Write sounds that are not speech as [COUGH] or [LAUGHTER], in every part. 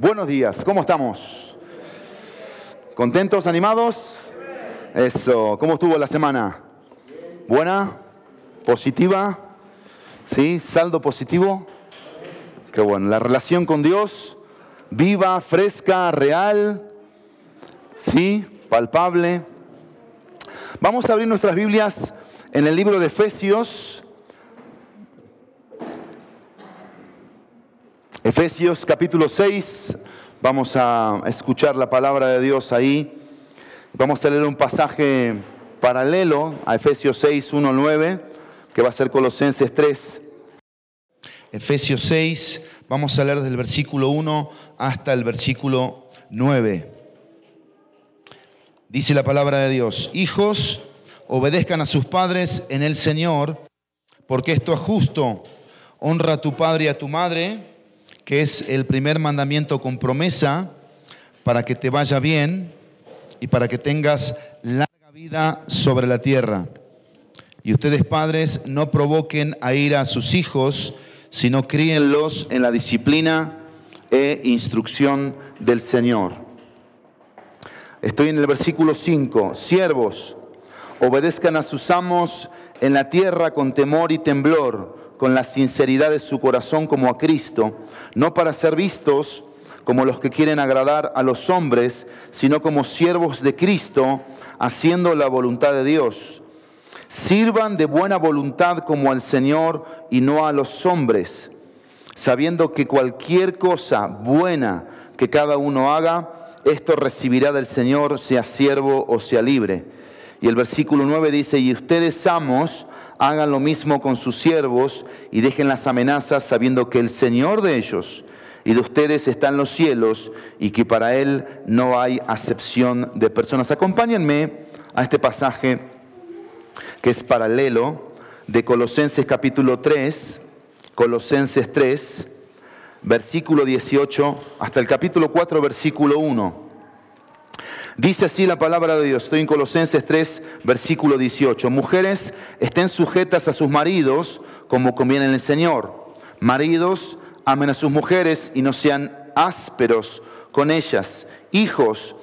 Buenos días, ¿cómo estamos? ¿Contentos, animados? Eso, ¿cómo estuvo la semana? ¿Buena? ¿Positiva? ¿Sí? ¿Saldo positivo? Qué bueno, la relación con Dios, viva, fresca, real, ¿sí? Palpable. Vamos a abrir nuestras Biblias en el libro de Efesios, Efesios capítulo 6, vamos a escuchar la palabra de Dios ahí. Vamos a leer un pasaje paralelo a Efesios 6, 1, 9, que va a ser Colosenses 3. Efesios 6, vamos a leer desde el versículo 1 hasta el versículo 9. Dice la palabra de Dios, hijos, obedezcan a sus padres en el Señor, porque esto es justo. Honra a tu padre y a tu madre que es el primer mandamiento con promesa para que te vaya bien y para que tengas larga vida sobre la tierra. Y ustedes padres no provoquen a ir a sus hijos, sino críenlos en la disciplina e instrucción del Señor. Estoy en el versículo 5. Siervos, obedezcan a sus amos en la tierra con temor y temblor con la sinceridad de su corazón como a Cristo, no para ser vistos como los que quieren agradar a los hombres, sino como siervos de Cristo, haciendo la voluntad de Dios. Sirvan de buena voluntad como al Señor y no a los hombres, sabiendo que cualquier cosa buena que cada uno haga, esto recibirá del Señor, sea siervo o sea libre. Y el versículo 9 dice, y ustedes amos, hagan lo mismo con sus siervos y dejen las amenazas sabiendo que el Señor de ellos y de ustedes está en los cielos y que para Él no hay acepción de personas. Acompáñenme a este pasaje que es paralelo de Colosenses capítulo 3, Colosenses 3, versículo 18, hasta el capítulo 4, versículo 1. Dice así la palabra de Dios. Estoy en Colosenses 3, versículo 18. Mujeres, estén sujetas a sus maridos como conviene en el Señor. Maridos, amen a sus mujeres y no sean ásperos con ellas. Hijos,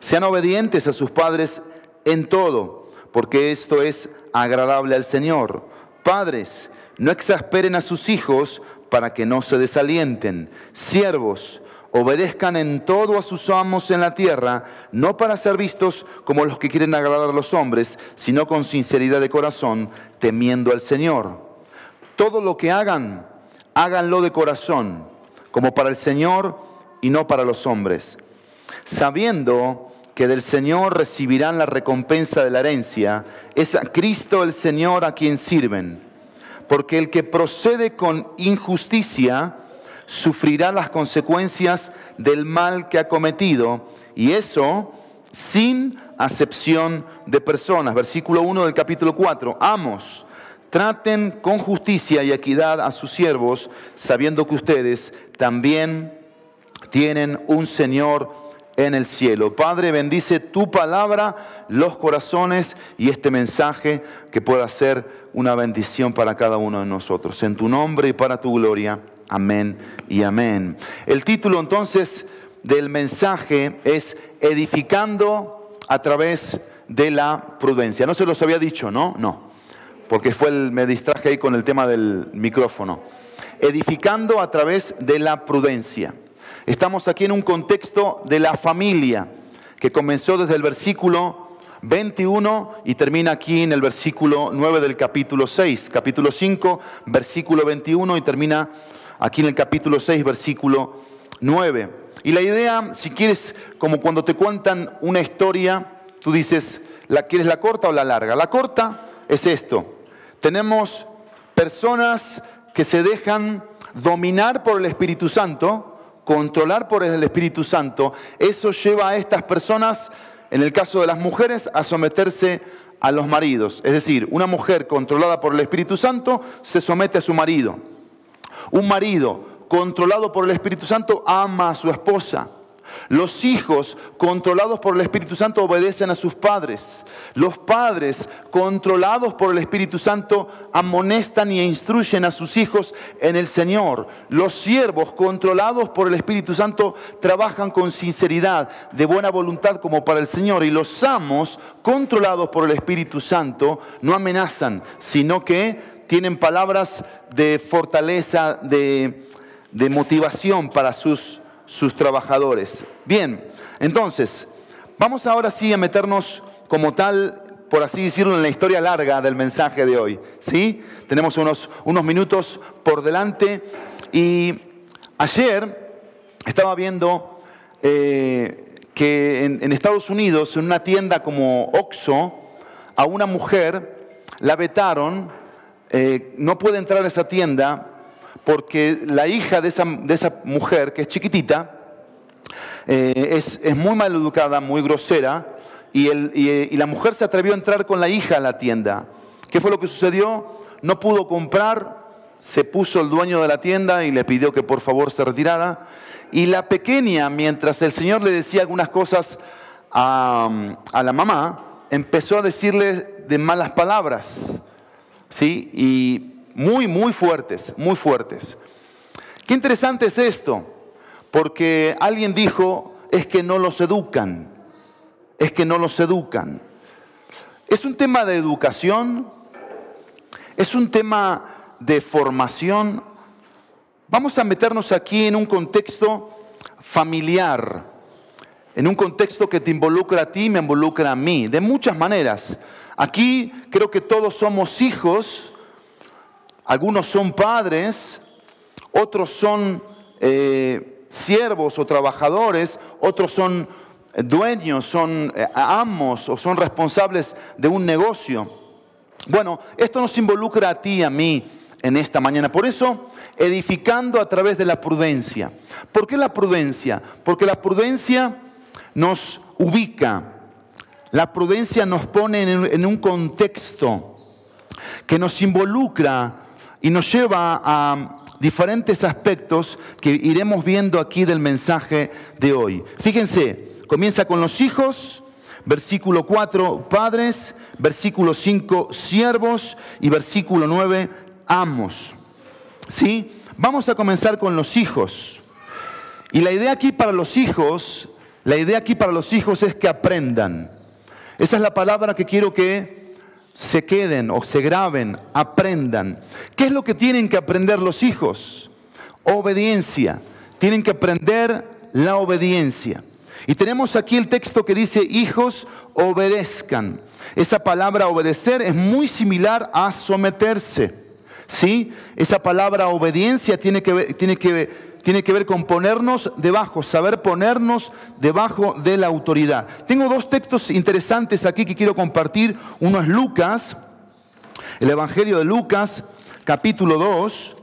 sean obedientes a sus padres en todo, porque esto es agradable al Señor. Padres, no exasperen a sus hijos para que no se desalienten. Siervos, obedezcan en todo a sus amos en la tierra, no para ser vistos como los que quieren agradar a los hombres, sino con sinceridad de corazón, temiendo al Señor. Todo lo que hagan, háganlo de corazón, como para el Señor y no para los hombres, sabiendo que del Señor recibirán la recompensa de la herencia, es a Cristo el Señor a quien sirven. Porque el que procede con injusticia, sufrirá las consecuencias del mal que ha cometido, y eso sin acepción de personas. Versículo 1 del capítulo 4. Amos, traten con justicia y equidad a sus siervos, sabiendo que ustedes también tienen un Señor en el cielo. Padre, bendice tu palabra, los corazones y este mensaje que pueda ser una bendición para cada uno de nosotros. En tu nombre y para tu gloria. Amén y amén. El título entonces del mensaje es Edificando a través de la prudencia. No se los había dicho, ¿no? No, porque fue me distraje ahí con el tema del micrófono. Edificando a través de la prudencia. Estamos aquí en un contexto de la familia que comenzó desde el versículo 21 y termina aquí en el versículo 9 del capítulo 6, capítulo 5, versículo 21 y termina aquí en el capítulo 6, versículo 9. Y la idea, si quieres, como cuando te cuentan una historia, tú dices, ¿la quieres la corta o la larga? La corta es esto. Tenemos personas que se dejan dominar por el Espíritu Santo, controlar por el Espíritu Santo. Eso lleva a estas personas, en el caso de las mujeres, a someterse a los maridos. Es decir, una mujer controlada por el Espíritu Santo se somete a su marido. Un marido controlado por el Espíritu Santo ama a su esposa. Los hijos controlados por el Espíritu Santo obedecen a sus padres. Los padres controlados por el Espíritu Santo amonestan y instruyen a sus hijos en el Señor. Los siervos controlados por el Espíritu Santo trabajan con sinceridad, de buena voluntad como para el Señor. Y los amos controlados por el Espíritu Santo no amenazan, sino que tienen palabras de fortaleza, de, de motivación para sus sus trabajadores. Bien, entonces, vamos ahora sí a meternos como tal, por así decirlo, en la historia larga del mensaje de hoy. ¿sí? Tenemos unos, unos minutos por delante y ayer estaba viendo eh, que en, Estados Unidos, en una tienda como Oxxo, a una mujer la vetaron, eh, no puede entrar a esa tienda porque la hija de esa, de esa mujer, que es chiquitita, eh, es, muy mal educada, muy grosera, y, el, y, la mujer se atrevió a entrar con la hija a la tienda. ¿Qué fue lo que sucedió? No pudo comprar, se puso el dueño de la tienda y le pidió que por favor se retirara. Y la pequeña, mientras el Señor le decía algunas cosas a, a la mamá, empezó a decirle de malas palabras. ¿Sí? Y muy, muy fuertes, muy fuertes. Qué interesante es esto, porque alguien dijo, es que no los educan, es que no los educan. Es un tema de educación, es un tema de formación. Vamos a meternos aquí en un contexto familiar, en un contexto que te involucra a ti, me involucra a mí, de muchas maneras. Aquí creo que todos somos hijos algunos son padres, otros son eh, siervos o trabajadores, otros son dueños, son eh, amos o son responsables de un negocio. Bueno, esto nos involucra a ti y a mí en esta mañana. Por eso, edificando a través de la prudencia. ¿Por qué la prudencia? Porque la prudencia nos ubica, la prudencia nos pone en un contexto que nos involucra y nos lleva a diferentes aspectos que iremos viendo aquí del mensaje de hoy. Fíjense, comienza con los hijos, versículo 4, padres, versículo 5, siervos y versículo 9, amos. ¿Sí? Vamos a comenzar con los hijos. Y la idea aquí para los hijos, la idea aquí para los hijos es que aprendan. Esa es la palabra que quiero que se queden o se graben, aprendan. ¿Qué es lo que tienen que aprender los hijos? Obediencia. Tienen que aprender la obediencia. Y tenemos aquí el texto que dice, hijos, obedezcan. Esa palabra obedecer es muy similar a someterse. ¿Sí? Esa palabra obediencia tiene que, tiene que tiene que ver con ponernos debajo, saber ponernos debajo de la autoridad. Tengo dos textos interesantes aquí que quiero compartir. Uno es Lucas, el Evangelio de Lucas, capítulo 2.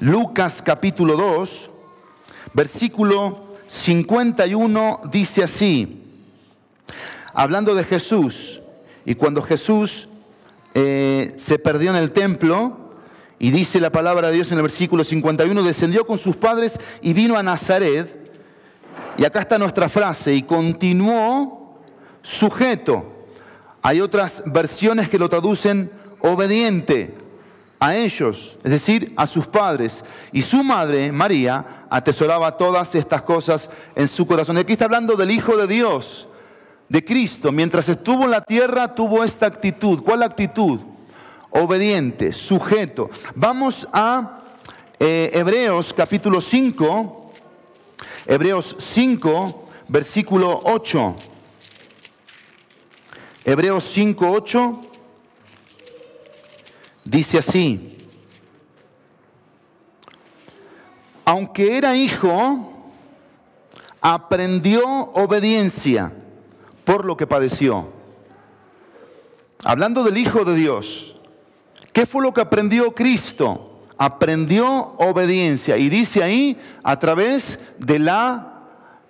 Lucas capítulo 2, versículo 51 dice así, hablando de Jesús, y cuando Jesús eh, se perdió en el templo, y dice la palabra de Dios en el versículo 51, descendió con sus padres y vino a Nazaret. Y acá está nuestra frase, y continuó sujeto. Hay otras versiones que lo traducen obediente a ellos, es decir, a sus padres. Y su madre, María, atesoraba todas estas cosas en su corazón. Y aquí está hablando del Hijo de Dios, de Cristo. Mientras estuvo en la tierra, tuvo esta actitud. ¿Cuál actitud? obediente, sujeto. Vamos a eh, Hebreos capítulo 5, Hebreos 5, versículo 8. Hebreos 5, 8 dice así, aunque era hijo, aprendió obediencia por lo que padeció. Hablando del Hijo de Dios, ¿Qué fue lo que aprendió Cristo? Aprendió obediencia. Y dice ahí, a través de la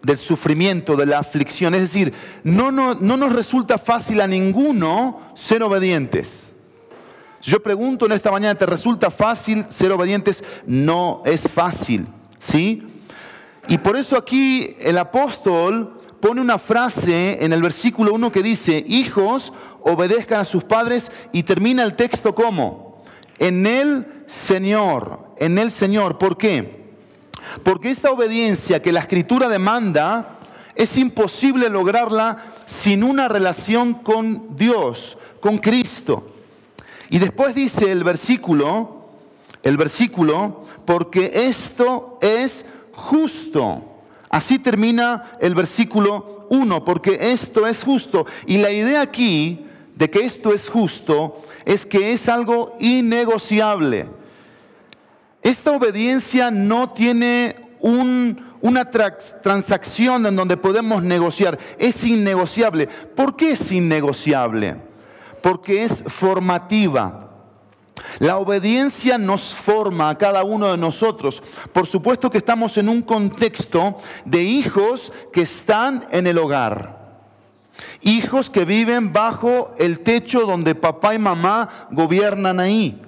del sufrimiento, de la aflicción. Es decir, no, no, no nos resulta fácil a ninguno ser obedientes. Yo pregunto en esta mañana, ¿te resulta fácil ser obedientes? No es fácil, ¿sí? Y por eso aquí el apóstol pone una frase en el versículo 1 que dice, hijos, obedezcan a sus padres y termina el texto como, en el Señor, en el Señor. ¿Por qué? Porque esta obediencia que la escritura demanda es imposible lograrla sin una relación con Dios, con Cristo. Y después dice el versículo, el versículo, porque esto es justo. Así termina el versículo 1, porque esto es justo. Y la idea aquí de que esto es justo es que es algo innegociable. Esta obediencia no tiene una transacción en donde podemos negociar. Es innegociable. ¿Por qué es innegociable? Porque es formativa. La obediencia nos forma a cada uno de nosotros. Por supuesto que estamos en un contexto de hijos que están en el hogar. Hijos que viven bajo el techo donde papá y mamá gobiernan ahí.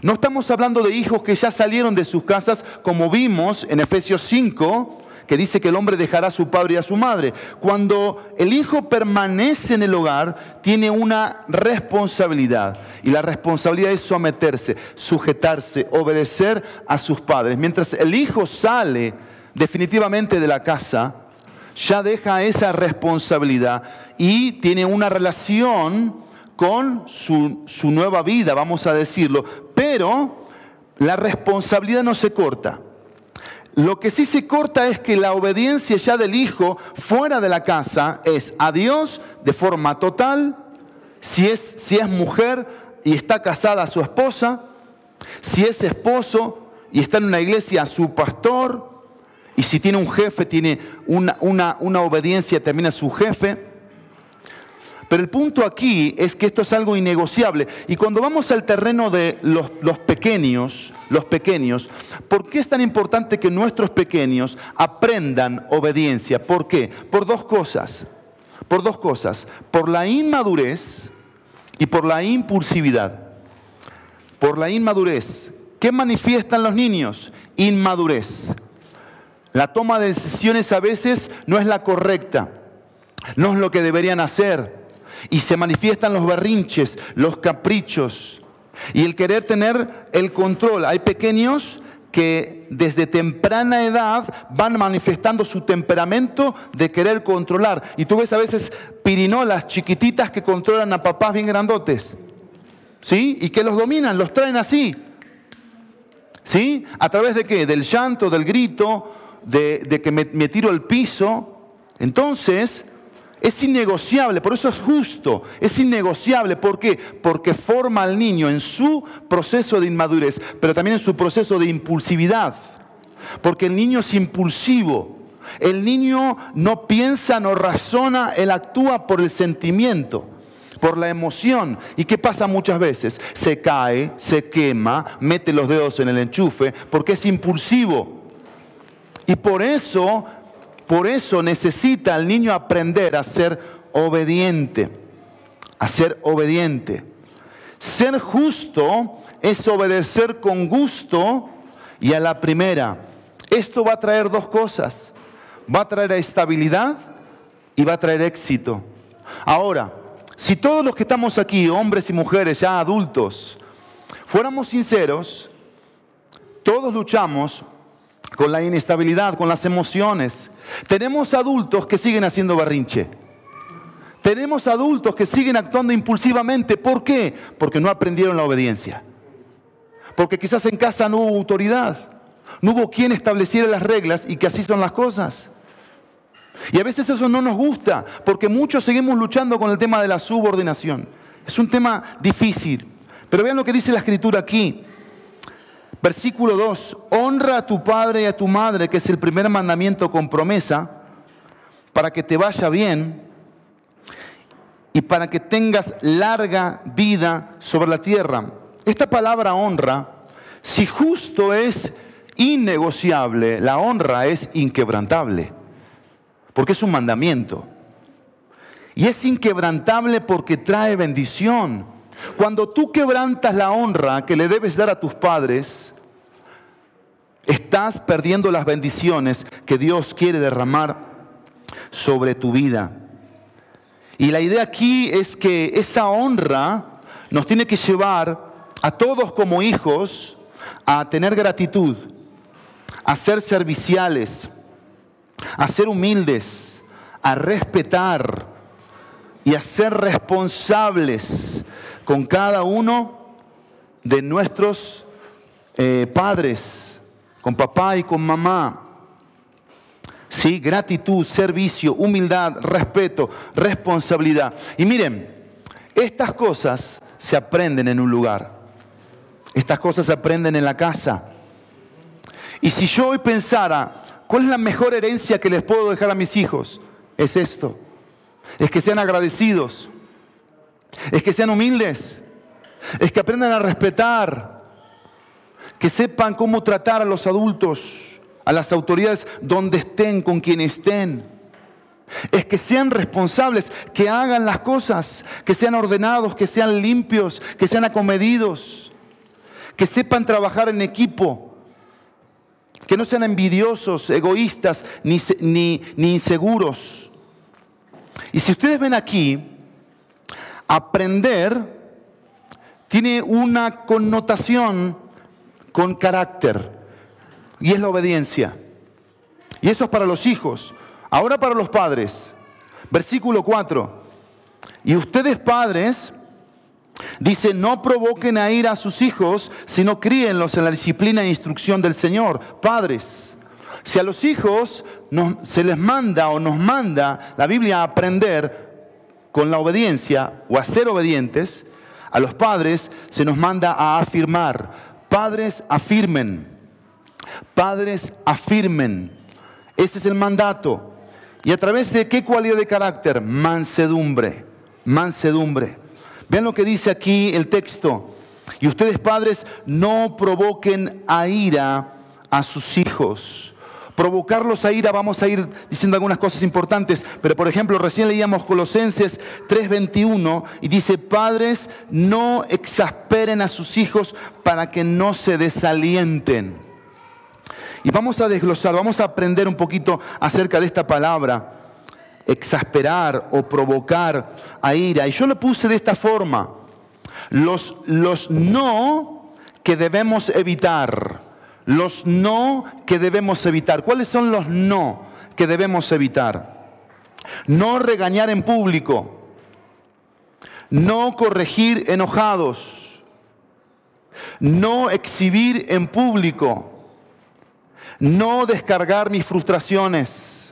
No estamos hablando de hijos que ya salieron de sus casas como vimos en Efesios 5, que dice que el hombre dejará a su padre y a su madre. Cuando el hijo permanece en el hogar, tiene una responsabilidad. Y la responsabilidad es someterse, sujetarse, obedecer a sus padres. Mientras el hijo sale definitivamente de la casa, ya deja esa responsabilidad y tiene una relación con su, su nueva vida, vamos a decirlo. Pero la responsabilidad no se corta. Lo que sí se corta es que la obediencia ya del hijo fuera de la casa es a Dios de forma total, si es, si es mujer y está casada a su esposa, si es esposo y está en una iglesia a su pastor, y si tiene un jefe, tiene una, una, una obediencia también a su jefe. Pero el punto aquí es que esto es algo innegociable. Y cuando vamos al terreno de los, pequeños, los pequeños, ¿por qué es tan importante que nuestros pequeños aprendan obediencia? ¿Por qué? Por dos cosas. Por dos cosas. Por la inmadurez y por la impulsividad. Por la inmadurez. ¿Qué manifiestan los niños? Inmadurez. La toma de decisiones a veces no es la correcta, no es lo que deberían hacer. Y se manifiestan los berrinches, los caprichos y el querer tener el control. Hay pequeños que desde temprana edad van manifestando su temperamento de querer controlar. Y tú ves a veces pirinolas chiquititas que controlan a papás bien grandotes. ¿Sí? Y que los dominan, los traen así. ¿Sí? ¿A través de qué? Del llanto, del grito, de, que me, me tiro al piso. Entonces, es innegociable, por eso es justo, es innegociable. ¿Por qué? Porque forma al niño en su proceso de inmadurez, pero también en su proceso de impulsividad. Porque el niño es impulsivo. El niño no piensa, no razona, él actúa por el sentimiento, por la emoción. ¿Y qué pasa muchas veces? Se cae, se quema, mete los dedos en el enchufe, porque es impulsivo. Y por eso por eso necesita el niño aprender a ser obediente, a ser obediente. Ser justo es obedecer con gusto y a la primera. Esto va a traer dos cosas. Va a traer estabilidad y va a traer éxito. Ahora, si todos los que estamos aquí, hombres y mujeres ya adultos, fuéramos sinceros, todos luchamos con la inestabilidad, con las emociones. Tenemos adultos que siguen haciendo barrinche. Tenemos adultos que siguen actuando impulsivamente. ¿Por qué? Porque no aprendieron la obediencia. Porque quizás en casa no hubo autoridad. No hubo quien estableciera las reglas y que así son las cosas. Y a veces eso no nos gusta, porque muchos seguimos luchando con el tema de la subordinación. Es un tema difícil. Pero vean lo que dice la escritura aquí. Versículo 2, honra a tu padre y a tu madre, que es el primer mandamiento con promesa, para que te vaya bien y para que tengas larga vida sobre la tierra. Esta palabra honra, si justo es innegociable, la honra es inquebrantable, porque es un mandamiento. Y es inquebrantable porque trae bendición. Cuando tú quebrantas la honra que le debes dar a tus padres, estás perdiendo las bendiciones que Dios quiere derramar sobre tu vida. Y la idea aquí es que esa honra nos tiene que llevar a todos como hijos a tener gratitud, a ser serviciales, a ser humildes, a respetar y a ser responsables con cada uno de nuestros eh, padres, con papá y con mamá. Sí, gratitud, servicio, humildad, respeto, responsabilidad. Y miren, estas cosas se aprenden en un lugar. Estas cosas se aprenden en la casa. Y si yo hoy pensara, ¿cuál es la mejor herencia que les puedo dejar a mis hijos? Es esto. Es que sean agradecidos. Es que sean humildes. Es que aprendan a respetar. Que sepan cómo tratar a los adultos, a las autoridades, donde estén, con quien estén. Es que sean responsables, que hagan las cosas, que sean ordenados, que sean limpios, que sean acomedidos que sepan trabajar en equipo, que no sean envidiosos, egoístas ni, ni, inseguros. Y si ustedes ven aquí, aprender tiene una connotación con carácter y es la obediencia. Y eso es para los hijos. Ahora para los padres. Versículo 4. Y ustedes padres, Dice, no provoquen a ir a sus hijos, sino críenlos en la disciplina e instrucción del Señor. Padres, si a los hijos se les manda o nos manda la Biblia a aprender con la obediencia o a ser obedientes, a los padres se nos manda a afirmar. Padres, afirmen. Padres, afirmen. Ese es el mandato. ¿Y a través de qué cualidad de carácter? Mansedumbre. Mansedumbre. Vean lo que dice aquí el texto. Y ustedes padres no provoquen a ira a sus hijos. Provocarlos a ira, vamos a ir diciendo algunas cosas importantes, pero por ejemplo, recién leíamos Colosenses 3:21 y dice, padres, no exasperen a sus hijos para que no se desalienten. Y vamos a desglosar, vamos a aprender un poquito acerca de esta palabra exasperar o provocar a ira. Y yo lo puse de esta forma. Los, los no que debemos evitar. Los no que debemos evitar. ¿Cuáles son los no que debemos evitar? No regañar en público. No corregir enojados. No exhibir en público. No descargar mis frustraciones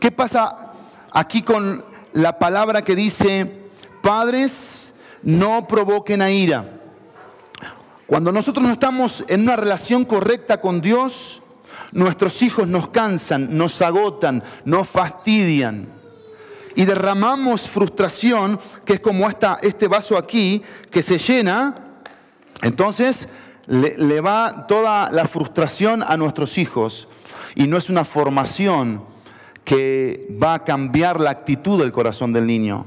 ¿Qué pasa aquí con la palabra que dice, padres, no provoquen a ira? Cuando nosotros no estamos en una relación correcta con Dios, nuestros hijos nos cansan, nos agotan, nos fastidian. Y derramamos frustración, que es como esta, este vaso aquí, que se llena. Entonces le, le va toda la frustración a nuestros hijos. Y no es una formación que va a cambiar la actitud del corazón del niño,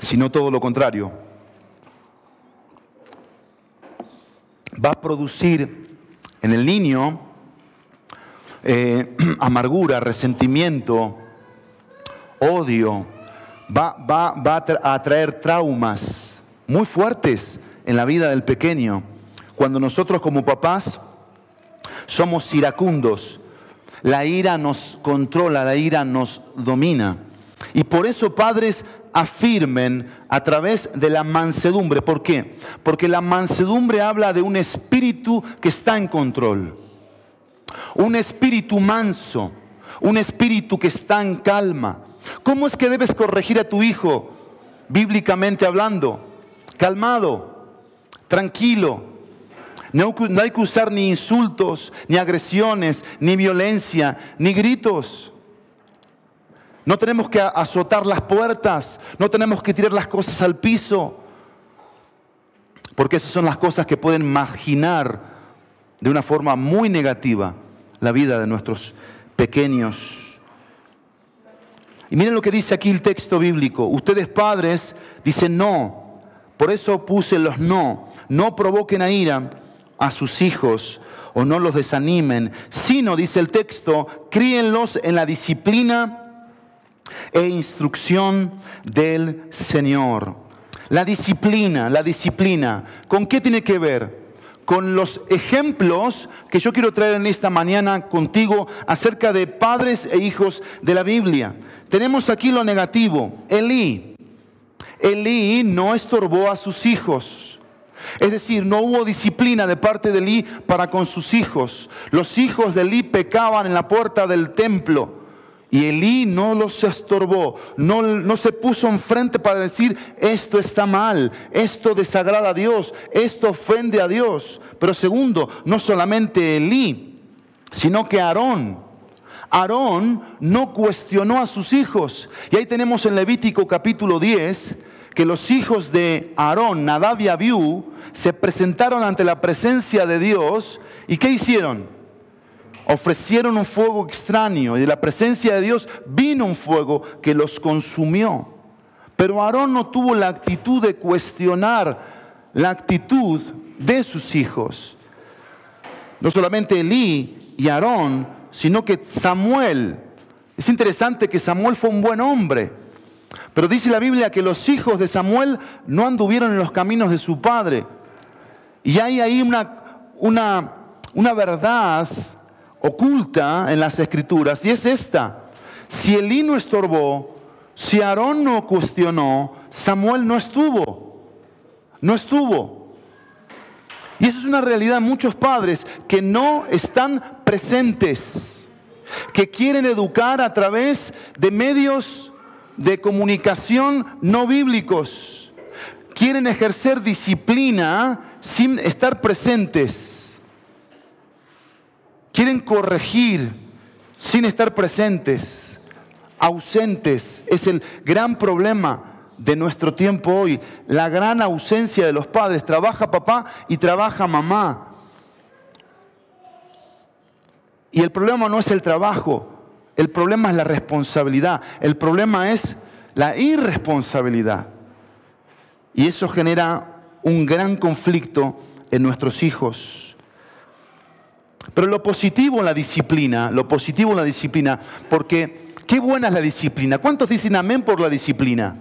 sino todo lo contrario. Va a producir en el niño eh, [CLEARS THROAT] amargura, resentimiento, odio, va, va, va a traer traumas muy fuertes en la vida del pequeño. Cuando nosotros como papás somos iracundos, la ira nos controla, la ira nos domina. Y por eso, padres, afirmen a través de la mansedumbre. ¿Por qué? Porque la mansedumbre habla de un espíritu que está en control. Un espíritu manso, un espíritu que está en calma. ¿Cómo es que debes corregir a tu hijo, bíblicamente hablando? Calmado, tranquilo, no, hay que usar ni insultos, ni agresiones, ni violencia, ni gritos. No tenemos que azotar las puertas, no tenemos que tirar las cosas al piso, porque esas son las cosas que pueden marginar de una forma muy negativa la vida de nuestros pequeños. Y miren lo que dice aquí el texto bíblico. Ustedes padres dicen no, por eso puse los no, no provoquen a ira a sus hijos o no los desanimen, sino, dice el texto, críenlos en la disciplina e instrucción del Señor. La disciplina, la disciplina, ¿con qué tiene que ver? Con los ejemplos que yo quiero traer en esta mañana contigo acerca de padres e hijos de la Biblia. Tenemos aquí lo negativo, Elí. Elí no estorbó a sus hijos. Es decir, no hubo disciplina de parte de Elí para con sus hijos. Los hijos de Elí pecaban en la puerta del templo. Y Elí no los estorbó, no, no se puso enfrente para decir, esto está mal, esto desagrada a Dios, esto ofende a Dios. Pero segundo, no solamente Elí, sino que Aarón. Aarón no cuestionó a sus hijos. Y ahí tenemos en Levítico capítulo 10 que los hijos de Aarón, Nadab y Abiú, se presentaron ante la presencia de Dios. ¿Y qué hicieron? Ofrecieron un fuego extraño y de la presencia de Dios vino un fuego que los consumió. Pero Aarón no tuvo la actitud de cuestionar la actitud de sus hijos. No solamente Elí y Aarón, sino que Samuel. Es interesante que Samuel fue un buen hombre, pero dice la Biblia que los hijos de Samuel no anduvieron en los caminos de su padre. Y hay ahí una, una, una verdad oculta en las escrituras y es esta. Si Elí no estorbó, si Aarón no cuestionó, Samuel no estuvo. No estuvo. Y eso es una realidad muchos padres que no están presentes, que quieren educar a través de medios de comunicación no bíblicos. Quieren ejercer disciplina sin estar presentes quieren corregir sin estar presentes, ausentes. Es el gran problema de nuestro tiempo hoy, la gran ausencia de los padres. Trabaja papá y trabaja mamá. Y el problema no es el trabajo, el problema es la responsabilidad, el problema es la irresponsabilidad. Y eso genera un gran conflicto en nuestros hijos. Pero lo positivo en la disciplina, lo positivo en la disciplina, porque qué buena es la disciplina. ¿Cuántos dicen amén por la disciplina?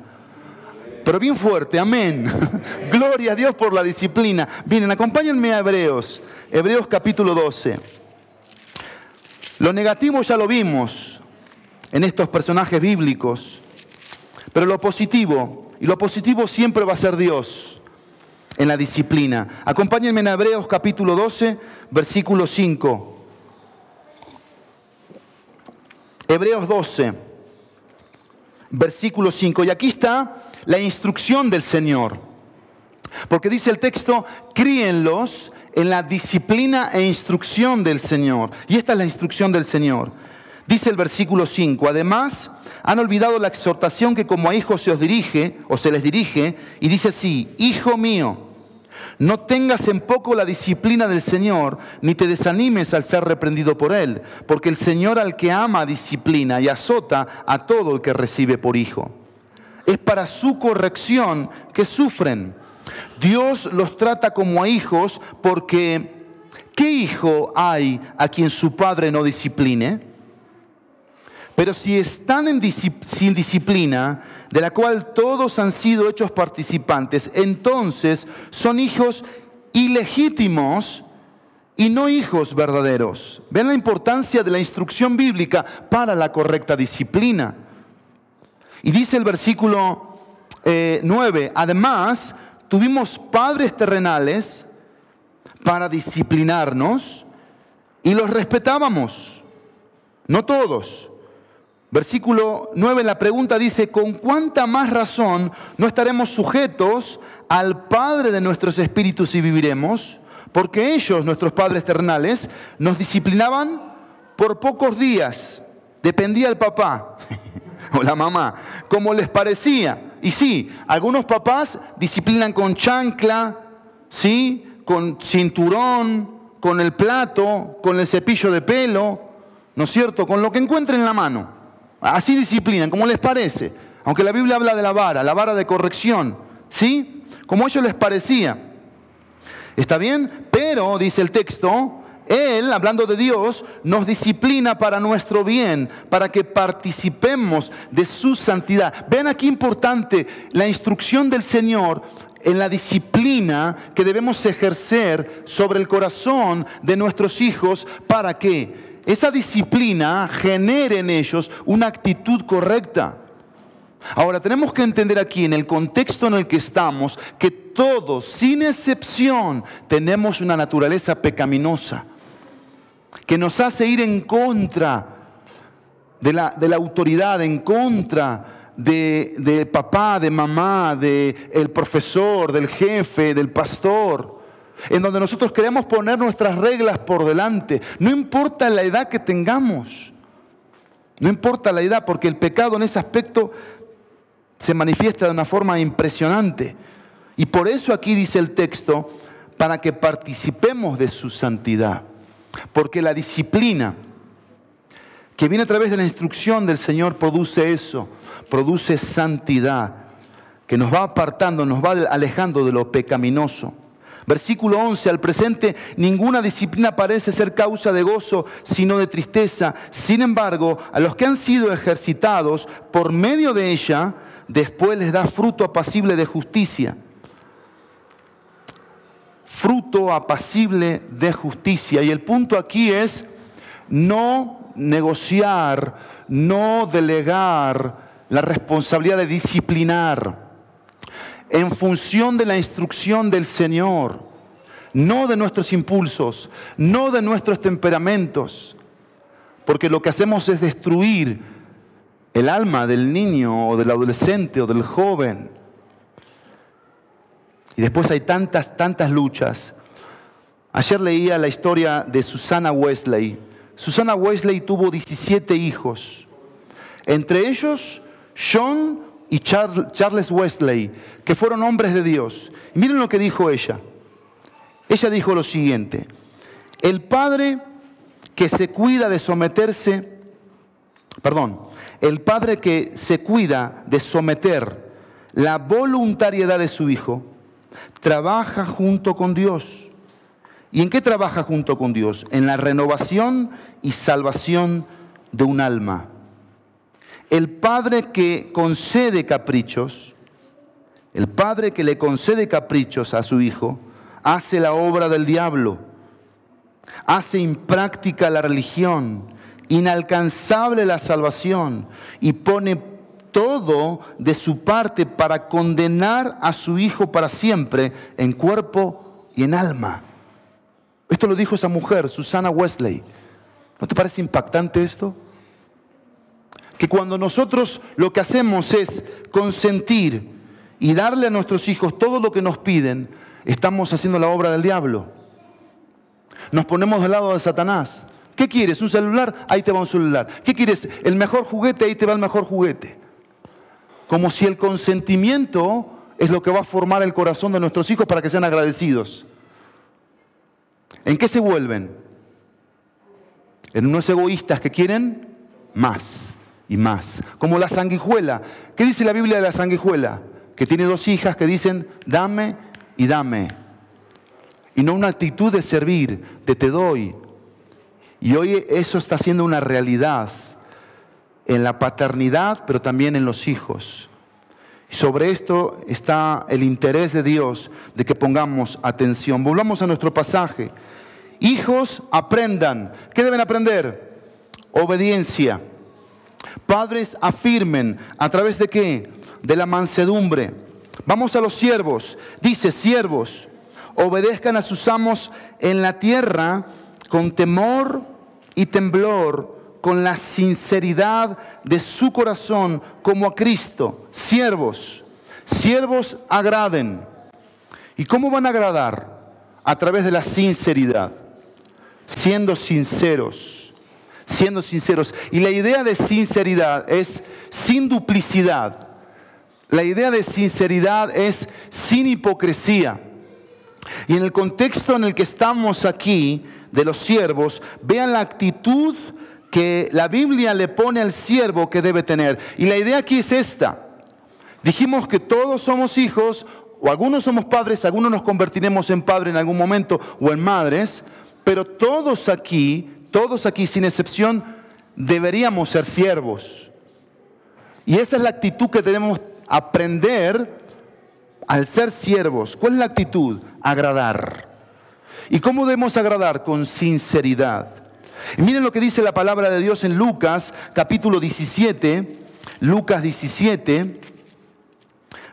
Pero bien fuerte, amén. [LAUGHS] Gloria a Dios por la disciplina. Vienen, acompáñenme a Hebreos, Hebreos capítulo 12. Lo negativo ya lo vimos en estos personajes bíblicos, pero lo positivo, y lo positivo siempre va a ser Dios en la disciplina. Acompáñenme en Hebreos capítulo 12, versículo 5. Hebreos 12, versículo 5. Y aquí está la instrucción del Señor. Porque dice el texto, críenlos en la disciplina e instrucción del Señor. Y esta es la instrucción del Señor. Dice el versículo 5, además han olvidado la exhortación que como a hijos se os dirige o se les dirige y dice así, hijo mío, no tengas en poco la disciplina del Señor, ni te desanimes al ser reprendido por Él, porque el Señor al que ama disciplina y azota a todo el que recibe por hijo. Es para su corrección que sufren. Dios los trata como a hijos porque ¿qué hijo hay a quien su padre no discipline? Pero si están sin disciplina, de la cual todos han sido hechos participantes, entonces son hijos ilegítimos y no hijos verdaderos. Ven la importancia de la instrucción bíblica para la correcta disciplina. Y dice el versículo 9, eh, además tuvimos padres terrenales para disciplinarnos y los respetábamos, no todos Versículo 9, la pregunta dice, ¿con cuánta más razón no estaremos sujetos al Padre de nuestros espíritus y viviremos? Porque ellos, nuestros padres terrenales, nos disciplinaban por pocos días. Dependía el papá [LAUGHS] o la mamá, como les parecía. Y sí, algunos papás disciplinan con chancla, ¿sí? con cinturón, con el plato, con el cepillo de pelo, ¿no es cierto? Con lo que encuentren en la mano. Así disciplinan, como les parece. Aunque la Biblia habla de la vara, la vara de corrección, ¿sí? Como ellos les parecía. ¿Está bien? Pero, dice el texto, Él, hablando de Dios, nos disciplina para nuestro bien, para que participemos de su santidad. Vean aquí importante la instrucción del Señor en la disciplina que debemos ejercer sobre el corazón de nuestros hijos para que esa disciplina genere en ellos una actitud correcta. Ahora tenemos que entender aquí, en el contexto en el que estamos, que todos, sin excepción, tenemos una naturaleza pecaminosa que nos hace ir en contra de la, de la autoridad, en contra de, de, papá, de mamá, del el profesor, del jefe, del pastor, en donde nosotros queremos poner nuestras reglas por delante, no importa la edad que tengamos, no importa la edad, porque el pecado en ese aspecto se manifiesta de una forma impresionante. Y por eso aquí dice el texto, para que participemos de su santidad. Porque la disciplina que viene a través de la instrucción del Señor produce eso, produce santidad, que nos va apartando, nos va alejando de lo pecaminoso. Versículo 11, al presente ninguna disciplina parece ser causa de gozo, sino de tristeza. Sin embargo, a los que han sido ejercitados por medio de ella, después les da fruto apacible de justicia. Fruto apacible de justicia. Y el punto aquí es no negociar, no delegar la responsabilidad de disciplinar en función de la instrucción del Señor, no de nuestros impulsos, no de nuestros temperamentos, porque lo que hacemos es destruir el alma del niño o del adolescente o del joven. Y después hay tantas, tantas luchas. Ayer leía la historia de Susana Wesley. Susana Wesley tuvo 17 hijos. Entre ellos, John y Charles Wesley, que fueron hombres de Dios. Y miren lo que dijo ella. Ella dijo lo siguiente, el padre que se cuida de someterse, perdón, el padre que se cuida de someter la voluntariedad de su hijo, trabaja junto con Dios. ¿Y en qué trabaja junto con Dios? En la renovación y salvación de un alma. El padre que concede caprichos, el padre que le concede caprichos a su hijo, hace la obra del diablo, hace impráctica la religión, inalcanzable la salvación y pone todo de su parte para condenar a su hijo para siempre en cuerpo y en alma. Esto lo dijo esa mujer, Susana Wesley. ¿No te parece impactante esto? Que cuando nosotros lo que hacemos es consentir y darle a nuestros hijos todo lo que nos piden, estamos haciendo la obra del diablo. Nos ponemos del lado de Satanás. ¿Qué quieres? ¿Un celular? Ahí te va un celular. ¿Qué quieres? ¿El mejor juguete? Ahí te va el mejor juguete. Como si el consentimiento es lo que va a formar el corazón de nuestros hijos para que sean agradecidos. ¿En qué se vuelven? En unos egoístas que quieren más y más. Como la sanguijuela. ¿Qué dice la Biblia de la sanguijuela? Que tiene dos hijas que dicen, dame y dame. Y no una actitud de servir, de te doy, y hoy eso está siendo una realidad en la paternidad, pero también en los hijos. Y sobre esto está el interés de Dios de que pongamos atención. Volvamos a nuestro pasaje. Hijos, aprendan. ¿Qué deben aprender? Obediencia. Padres, afirmen. ¿A través de qué? De la mansedumbre. Vamos a los siervos. Dice, siervos, obedezcan a sus amos en la tierra con temor y temblor, con la sinceridad de su corazón, como a Cristo. Siervos, siervos agraden. ¿Y cómo van a agradar? A través de la sinceridad, siendo sinceros, siendo sinceros. Y la idea de sinceridad es sin duplicidad. La idea de sinceridad es sin hipocresía. Y en el contexto en el que estamos aquí, de los siervos, vean la actitud que la Biblia le pone al siervo que debe tener. Y la idea aquí es esta. Dijimos que todos somos hijos o algunos somos padres, algunos nos convertiremos en padre en algún momento o en madres, pero todos aquí, todos aquí sin excepción, deberíamos ser siervos. Y esa es la actitud que debemos aprender al ser siervos. ¿Cuál es la actitud? Agradar. ¿Y cómo debemos agradar? Con sinceridad. Miren lo que dice la palabra de Dios en Lucas capítulo 17, Lucas 17,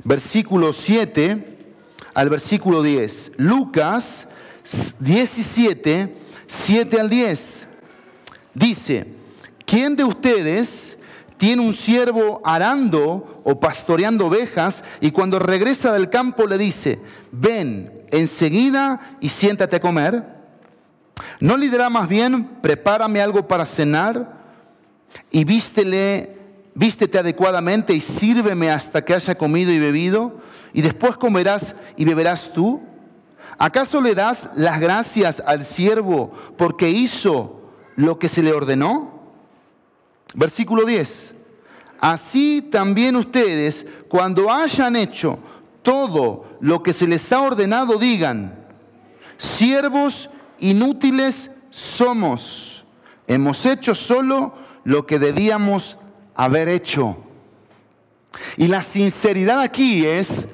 versículo 7 al versículo 10. Lucas 17, 7 al 10. Dice, ¿quién de ustedes tiene un siervo arando o pastoreando ovejas y cuando regresa del campo le dice, ven enseguida y siéntate a comer? ¿No le dirá más bien, prepárame algo para cenar y vístele, vístete adecuadamente y sírveme hasta que haya comido y bebido y después comerás y beberás tú? ¿Acaso le das las gracias al siervo porque hizo lo que se le ordenó? Versículo 10. Así también ustedes, cuando hayan hecho todo lo que se les ha ordenado, digan, siervos inútiles somos. Hemos hecho solo lo que debíamos haber hecho. Y la sinceridad aquí es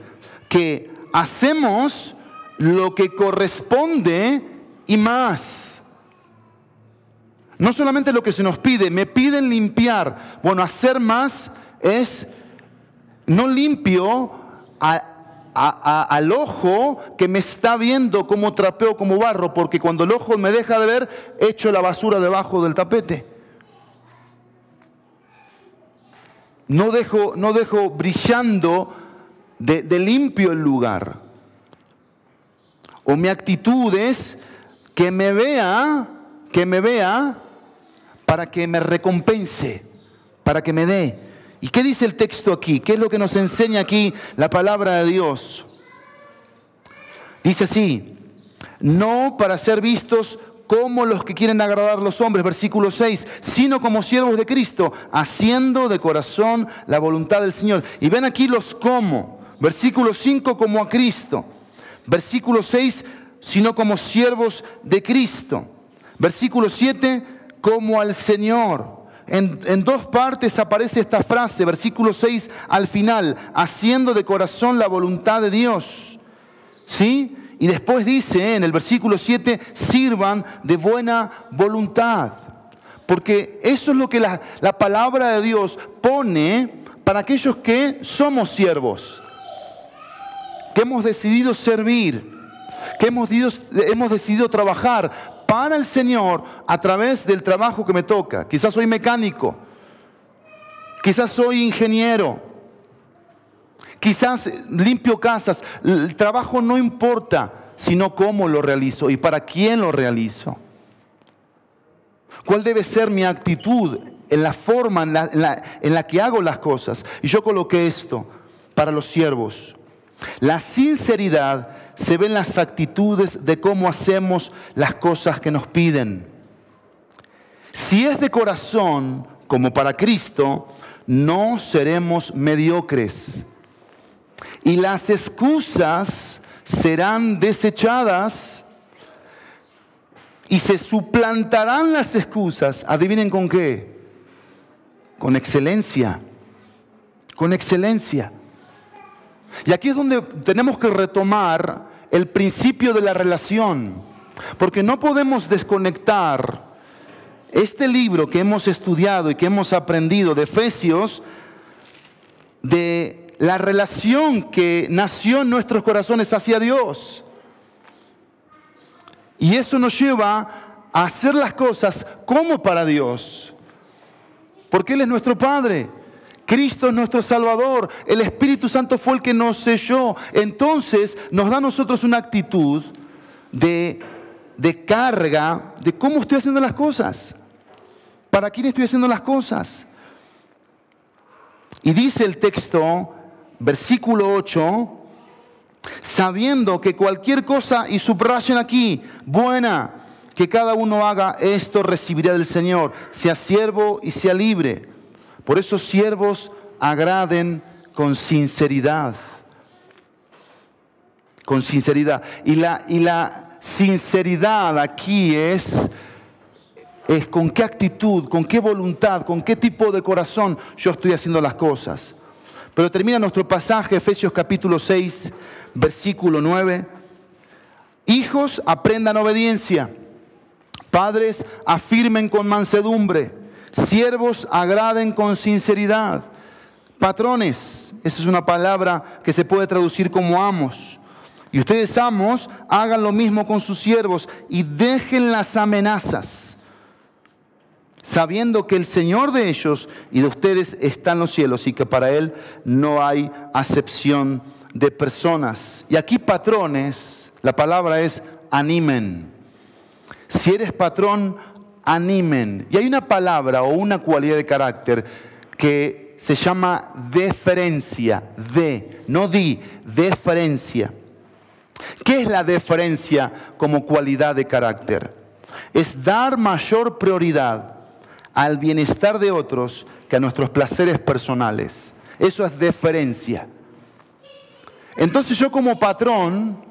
que hacemos lo que corresponde y más. No solamente lo que se nos pide, me piden limpiar. Bueno, hacer más es no limpio al ojo que me está viendo como trapeo, como barro, porque cuando el ojo me deja de ver, echo la basura debajo del tapete. No dejo, no dejo brillando de, de limpio el lugar. O mi actitud es que me vea, que me vea para que me recompense, para que me dé. ¿Y qué dice el texto aquí? ¿Qué es lo que nos enseña aquí la palabra de Dios? Dice así, no para ser vistos como los que quieren agradar a los hombres, versículo 6, sino como siervos de Cristo, haciendo de corazón la voluntad del Señor. Y ven aquí los como, versículo 5 como a Cristo, versículo 6, sino como siervos de Cristo, versículo 7, como al Señor. En, dos partes aparece esta frase, versículo 6 al final, haciendo de corazón la voluntad de Dios. ¿Sí? Y después dice en el versículo 7, sirvan de buena voluntad. Porque eso es lo que la, la palabra de Dios pone para aquellos que somos siervos, que hemos decidido servir, que hemos, decidido trabajar para el Señor a través del trabajo que me toca. Quizás soy mecánico, quizás soy ingeniero, quizás limpio casas. El trabajo no importa, sino cómo lo realizo y para quién lo realizo. ¿Cuál debe ser mi actitud en la forma en la que hago las cosas? Y yo coloqué esto para los siervos. La sinceridad se ven las actitudes de cómo hacemos las cosas que nos piden. Si es de corazón, como para Cristo, no seremos mediocres. Y las excusas serán desechadas y se suplantarán las excusas. Adivinen con qué. Con excelencia. Con excelencia. Y aquí es donde tenemos que retomar el principio de la relación, porque no podemos desconectar este libro que hemos estudiado y que hemos aprendido de Efesios de la relación que nació en nuestros corazones hacia Dios. Y eso nos lleva a hacer las cosas como para Dios, porque Él es nuestro Padre. Cristo es nuestro Salvador, el Espíritu Santo fue el que nos selló. Entonces nos da a nosotros una actitud de, de carga de cómo estoy haciendo las cosas, para quién estoy haciendo las cosas. Y dice el texto, versículo 8, sabiendo que cualquier cosa, y subrayen aquí, buena, que cada uno haga esto recibirá del Señor, sea siervo y sea libre por eso siervos agraden con sinceridad. con sinceridad. Y la, y la sinceridad aquí es, es con qué actitud, con qué voluntad, con qué tipo de corazón yo estoy haciendo las cosas. Pero termina nuestro pasaje, Efesios capítulo 6, versículo 9. Hijos, aprendan obediencia. Padres, afirmen con mansedumbre. Siervos, agraden con sinceridad. Patrones, esa es una palabra que se puede traducir como amos. Y ustedes amos, hagan lo mismo con sus siervos y dejen las amenazas, sabiendo que el Señor de ellos y de ustedes está en los cielos y que para Él no hay acepción de personas. Y aquí patrones, la palabra es animen. Si eres patrón, animen. Y hay una palabra o una cualidad de carácter que se llama deferencia, de, no di, deferencia. ¿Qué es la deferencia como cualidad de carácter? Es dar mayor prioridad al bienestar de otros que a nuestros placeres personales. Eso es deferencia. Entonces yo como patrón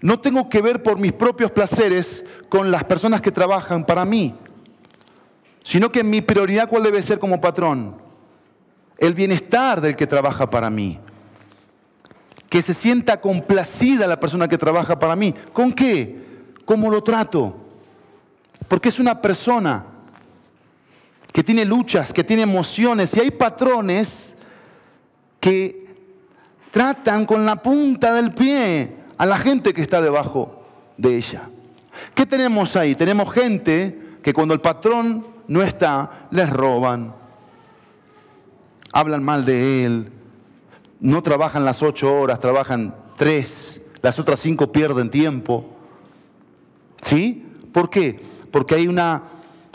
no tengo que ver por mis propios placeres con las personas que trabajan para mí, sino que mi prioridad cuál debe ser como patrón? El bienestar del que trabaja para mí. Que se sienta complacida la persona que trabaja para mí. ¿Con qué? ¿Cómo lo trato? Porque es una persona que tiene luchas, que tiene emociones y hay patrones que tratan con la punta del pie a la gente que está debajo de ella. ¿Qué tenemos ahí? Tenemos gente que cuando el patrón no está, les roban, hablan mal de él, no trabajan las ocho horas, trabajan tres, las otras cinco pierden tiempo. ¿Sí? ¿Por qué? Porque hay una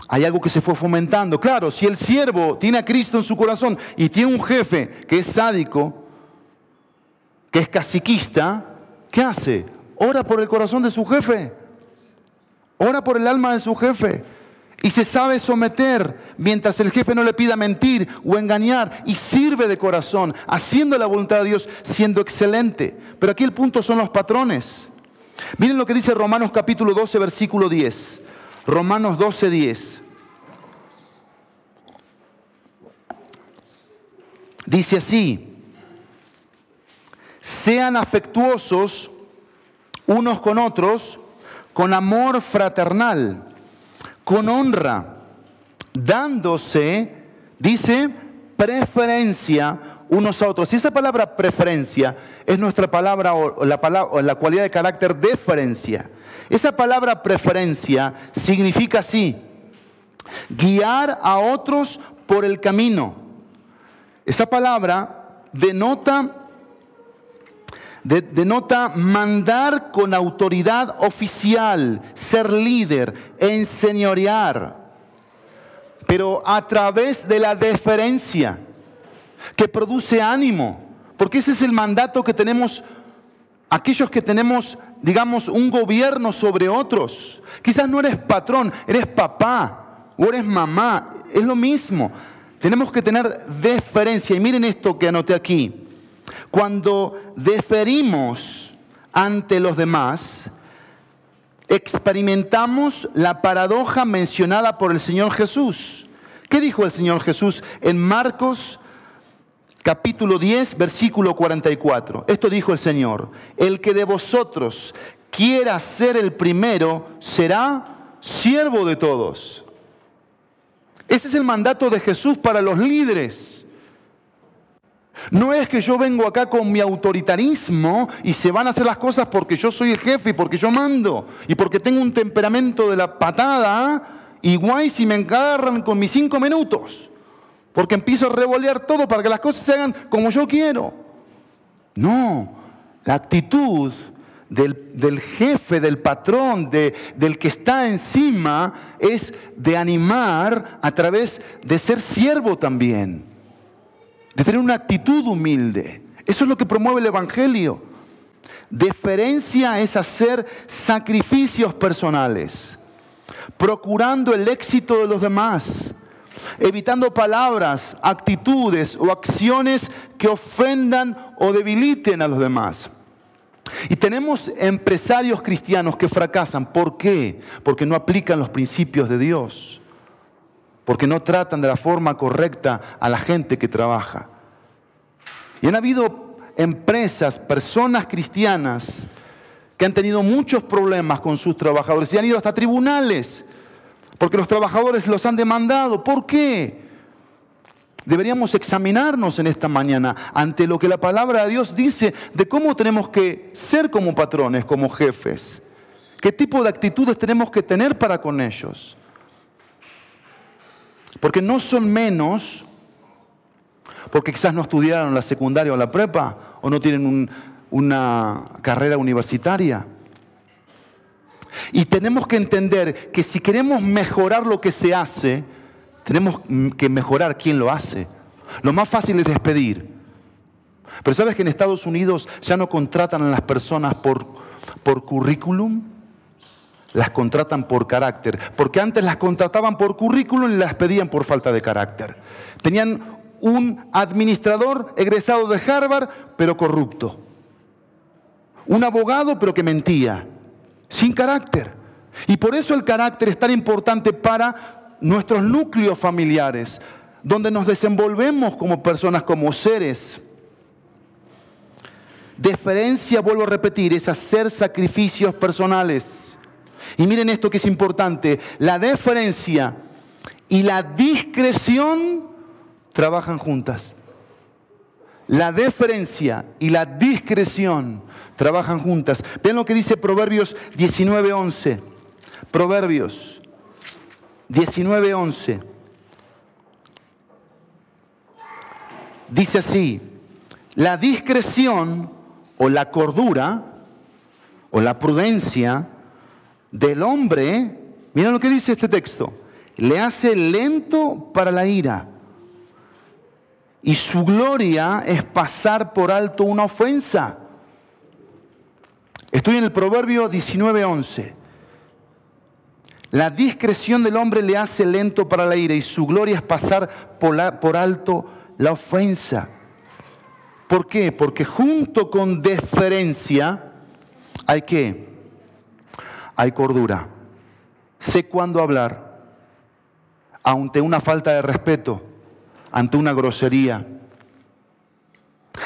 hay algo que se fue fomentando. Claro, si el siervo tiene a Cristo en su corazón y tiene un jefe que es sádico, que es caciquista, ¿qué hace? Ora por el corazón de su jefe. Ora por el alma de su jefe. Y se sabe someter mientras el jefe no le pida mentir o engañar. Y sirve de corazón, haciendo la voluntad de Dios, siendo excelente. Pero aquí el punto son los patrones. Miren lo que dice Romanos capítulo 12, versículo 10. Romanos 12, 10. Dice así, sean afectuosos unos con otros, con amor fraternal, con honra, dándose, dice, preferencia unos a otros. Y esa palabra preferencia es nuestra palabra o la, palabra, o la cualidad de carácter deferencia. Esa palabra preferencia significa así, guiar a otros por el camino. Esa palabra denota denota mandar con autoridad oficial, ser líder, enseñorear, pero a través de la deferencia que produce ánimo, porque ese es el mandato que tenemos aquellos que tenemos, digamos, un gobierno sobre otros. Quizás no eres patrón, eres papá o eres mamá, es lo mismo. Tenemos que tener deferencia. Y miren esto que anoté aquí. Cuando deferimos ante los demás, experimentamos la paradoja mencionada por el Señor Jesús. ¿Qué dijo el Señor Jesús en Marcos capítulo 10, versículo 44? Esto dijo el Señor, el que de vosotros quiera ser el primero será siervo de todos. Ese es el mandato de Jesús para los líderes. No es que yo vengo acá con mi autoritarismo y se van a hacer las cosas porque yo soy el jefe y porque yo mando y porque tengo un temperamento de la patada y guay si me agarran con mis cinco minutos. Porque empiezo a revolear todo para que las cosas se hagan como yo quiero. No, la actitud del, jefe, del patrón, del que está encima es de animar a través de ser siervo también de tener una actitud humilde. Eso es lo que promueve el Evangelio. Deferencia es hacer sacrificios personales, procurando el éxito de los demás, evitando palabras, actitudes o acciones que ofendan o debiliten a los demás. Y tenemos empresarios cristianos que fracasan. ¿Por qué? Porque no aplican los principios de Dios. Porque no tratan de la forma correcta a la gente que trabaja. Y han habido empresas, personas cristianas que han tenido muchos problemas con sus trabajadores y han ido hasta tribunales porque los trabajadores los han demandado. ¿Por qué? Deberíamos examinarnos en esta mañana ante lo que la palabra de Dios dice de cómo tenemos que ser como patrones, como jefes. ¿Qué tipo de actitudes tenemos que tener para con ellos? Porque no son menos, porque quizás no estudiaron la secundaria o la prepa, o no tienen una carrera universitaria. Y tenemos que entender que si queremos mejorar lo que se hace, tenemos que mejorar quién lo hace. Lo más fácil es despedir. Pero sabes que en Estados Unidos ya no contratan a las personas por, por currículum, las contratan por carácter. Porque antes las contrataban por currículum y las pedían por falta de carácter. Tenían un administrador egresado de Harvard, pero corrupto. Un abogado, pero que mentía. Sin carácter. Y por eso el carácter es tan importante para nuestros núcleos familiares, donde nos desenvolvemos como personas, como seres. Deferencia, vuelvo a repetir, es hacer sacrificios personales. Y miren esto que es importante, la deferencia y la discreción trabajan juntas. La deferencia y la discreción trabajan juntas. Vean lo que dice Proverbios 19:11. Proverbios 19:11. Dice así, la discreción o la cordura o la prudencia del hombre, mira lo que dice este texto, le hace lento para la ira. Y su gloria es pasar por alto una ofensa. Estoy en el Proverbio 19:11. La discreción del hombre le hace lento para la ira y su gloria es pasar por, alto la ofensa. ¿Por qué? Porque junto con deferencia hay que, hay cordura. Sé cuándo hablar, ante una falta de respeto, ante una grosería,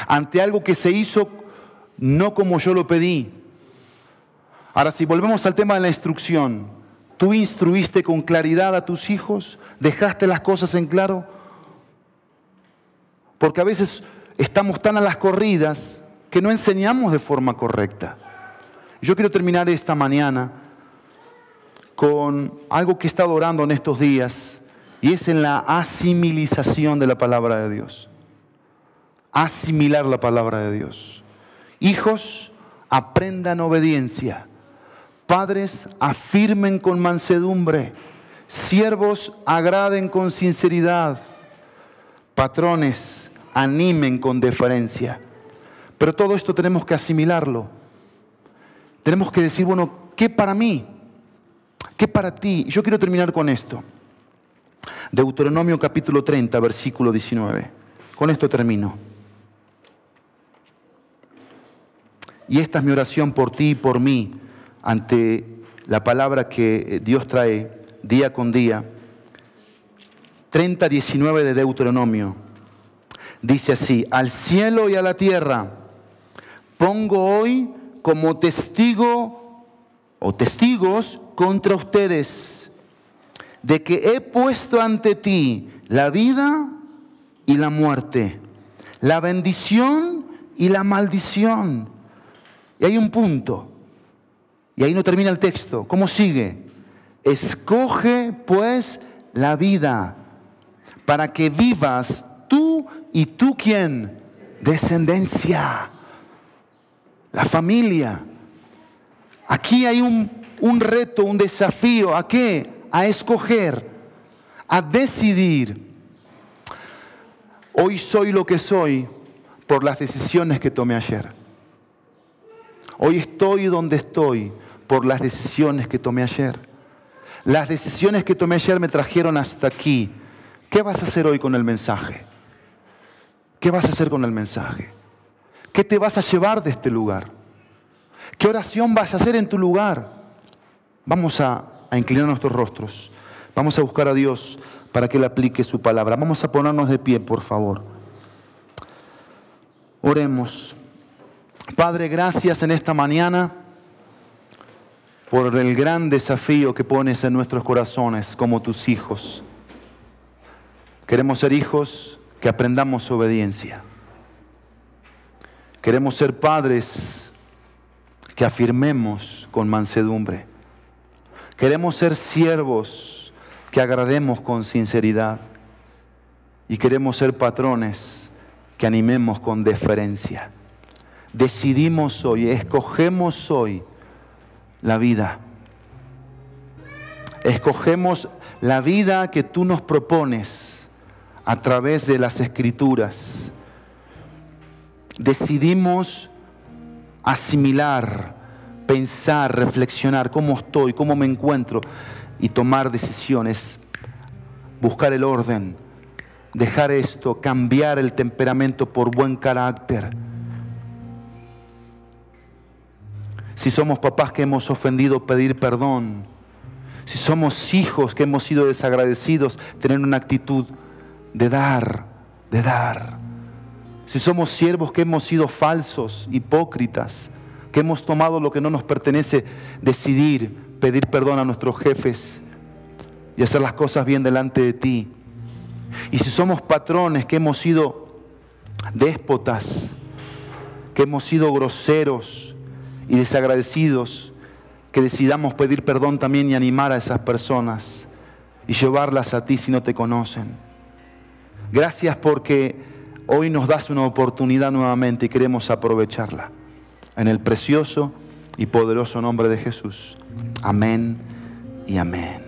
ante algo que se hizo no como yo lo pedí. Ahora, si volvemos al tema de la instrucción, ¿Tú instruiste con claridad a tus hijos? ¿Dejaste las cosas en claro? Porque a veces estamos tan a las corridas que no enseñamos de forma correcta. Yo quiero terminar esta mañana con algo que he estado orando en estos días y es en la asimilización de la palabra de Dios. Asimilar la palabra de Dios. Hijos, aprendan obediencia. Padres, afirmen con mansedumbre. Siervos, agraden con sinceridad. Patrones, animen con deferencia. Pero todo esto tenemos que asimilarlo. Tenemos que decir, bueno, ¿qué para mí? ¿Qué para ti? Yo quiero terminar con esto. Deuteronomio capítulo 30, versículo 19. Con esto termino. Y esta es mi oración por ti y por mí ante la palabra que eh, Dios trae día con día. 30.19 de Deuteronomio. Dice así, al cielo y a la tierra pongo hoy como testigo o testigos contra ustedes de que he puesto ante ti la vida y la muerte, la bendición y la maldición. Y hay un punto. Y ahí no termina el texto. ¿Cómo sigue? Escoge pues la vida para que vivas tú y tú quién? Descendencia. La familia. Aquí hay un, un reto, un desafío. ¿A qué? A escoger, a decidir. Hoy soy lo que soy por las decisiones que tomé ayer. Hoy estoy donde estoy por las decisiones que tomé ayer. Las decisiones que tomé ayer me trajeron hasta aquí. ¿Qué vas a hacer hoy con el mensaje? ¿Qué vas a hacer con el mensaje? ¿Qué te vas a llevar de este lugar? ¿Qué oración vas a hacer en tu lugar? Vamos a, inclinar nuestros rostros. Vamos a buscar a Dios para que Él aplique su palabra. Vamos a ponernos de pie, por favor. Oremos. Padre, gracias en esta mañana por el gran desafío que pones en nuestros corazones como tus hijos. Queremos ser hijos que aprendamos obediencia. Queremos ser padres que afirmemos con mansedumbre. Queremos ser siervos que agrademos con sinceridad. Y queremos ser patrones que animemos con deferencia. Decidimos hoy, escogemos hoy la vida. Escogemos la vida que tú nos propones a través de las escrituras. Decidimos asimilar, pensar, reflexionar cómo estoy, cómo me encuentro y tomar decisiones, buscar el orden, dejar esto, cambiar el temperamento por buen carácter si somos papás que hemos ofendido, pedir perdón. Si somos hijos que hemos sido desagradecidos, tener una actitud de dar, de dar. Si somos siervos que hemos sido falsos, hipócritas, que hemos tomado lo que no nos pertenece, decidir pedir perdón a nuestros jefes y hacer las cosas bien delante de ti. Y si somos patrones que hemos sido déspotas, que hemos sido groseros, y desagradecidos, que decidamos pedir perdón también y animar a esas personas y llevarlas a ti si no te conocen. Gracias porque hoy nos das una oportunidad nuevamente y queremos aprovecharla. En el precioso y poderoso nombre de Jesús. Amén y amén.